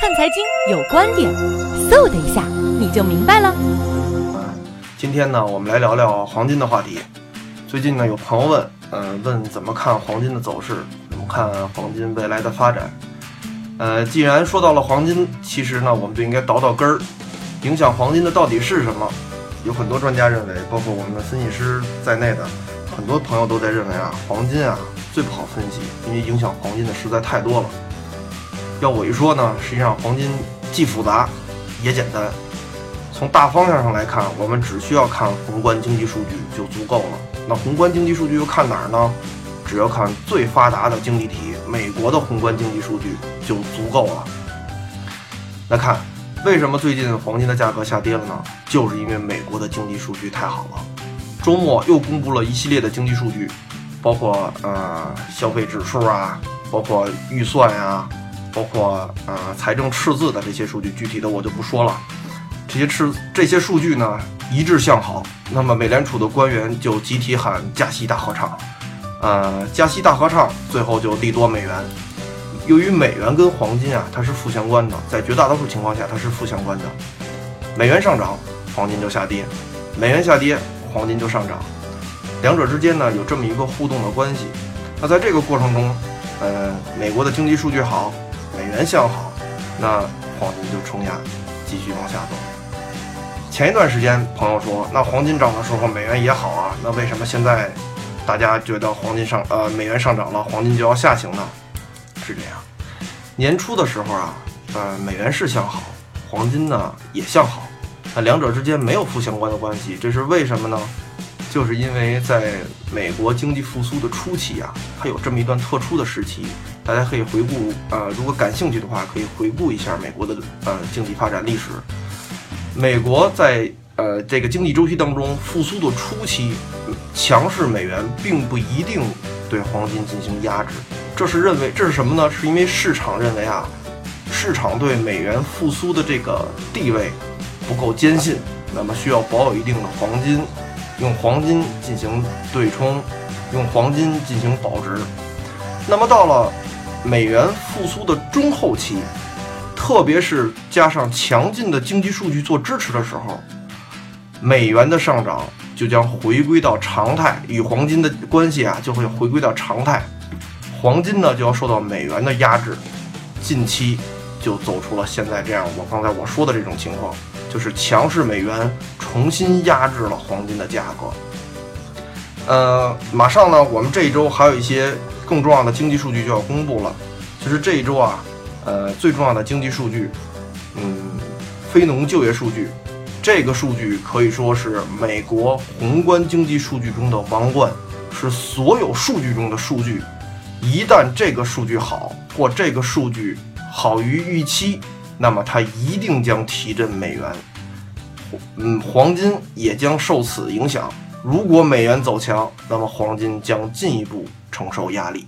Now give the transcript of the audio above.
看财经有观点，嗖的一下你就明白了。今天呢，我们来聊聊黄金的话题。最近呢，有朋友问，嗯、问怎么看黄金的走势，怎么看黄金未来的发展。呃，既然说到了黄金，其实呢，我们就应该倒倒根儿，影响黄金的到底是什么？有很多专家认为，包括我们的分析师在内的很多朋友都在认为啊，黄金啊最不好分析，因为影响黄金的实在太多了。要我一说呢，实际上黄金既复杂也简单。从大方向上来看，我们只需要看宏观经济数据就足够了。那宏观经济数据又看哪儿呢？只要看最发达的经济体美国的宏观经济数据就足够了。来看，为什么最近黄金的价格下跌了呢？就是因为美国的经济数据太好了。周末又公布了一系列的经济数据，包括呃消费指数啊，包括预算呀、包括呃财政赤字的这些数据，具体的我就不说了。这些赤这些数据呢一致向好，那么美联储的官员就集体喊加息大合唱，呃，加息大合唱，最后就利多美元。由于美元跟黄金啊它是负相关的，在绝大多数情况下它是负相关的，美元上涨，黄金就下跌；美元下跌，黄金就上涨，两者之间呢有这么一个互动的关系。那在这个过程中，呃，美国的经济数据好，美元向好，那黄金就承压，继续往下走。前一段时间，朋友说，那黄金涨的时候，美元也好啊，那为什么现在大家觉得黄金上呃美元上涨了，黄金就要下行呢？是这样，年初的时候啊，呃美元是向好，黄金呢也向好，那两者之间没有负相关的关系，这是为什么呢？就是因为在美国经济复苏的初期啊，它有这么一段特殊的时期，大家可以回顾，呃，如果感兴趣的话，可以回顾一下美国的呃经济发展历史。美国在呃这个经济周期当中复苏的初期，强势美元并不一定对黄金进行压制，这是认为这是什么呢？是因为市场认为啊，市场对美元复苏的这个地位不够坚信，那么需要保有一定的黄金，用黄金进行对冲，用黄金进行保值。那么到了美元复苏的中后期，特别是加上强劲的经济数据做支持的时候，美元的上涨就将回归到常态，与黄金的关系啊就会回归到常态，黄金呢就要受到美元的压制，近期就走出了现在这样我刚才我说的这种情况，就是强势美元重新压制了黄金的价格。呃，马上呢，我们这一周还有一些更重要的经济数据就要公布了，其实这一周啊，呃，最重要的经济数据，嗯，非农就业数据，这个数据可以说是美国宏观经济数据中的王冠，是所有数据中的数据。一旦这个数据好，或这个数据好于预期，那么它一定将提振美元，嗯，黄金也将受此影响。如果美元走强，那么黄金将进一步承受压力。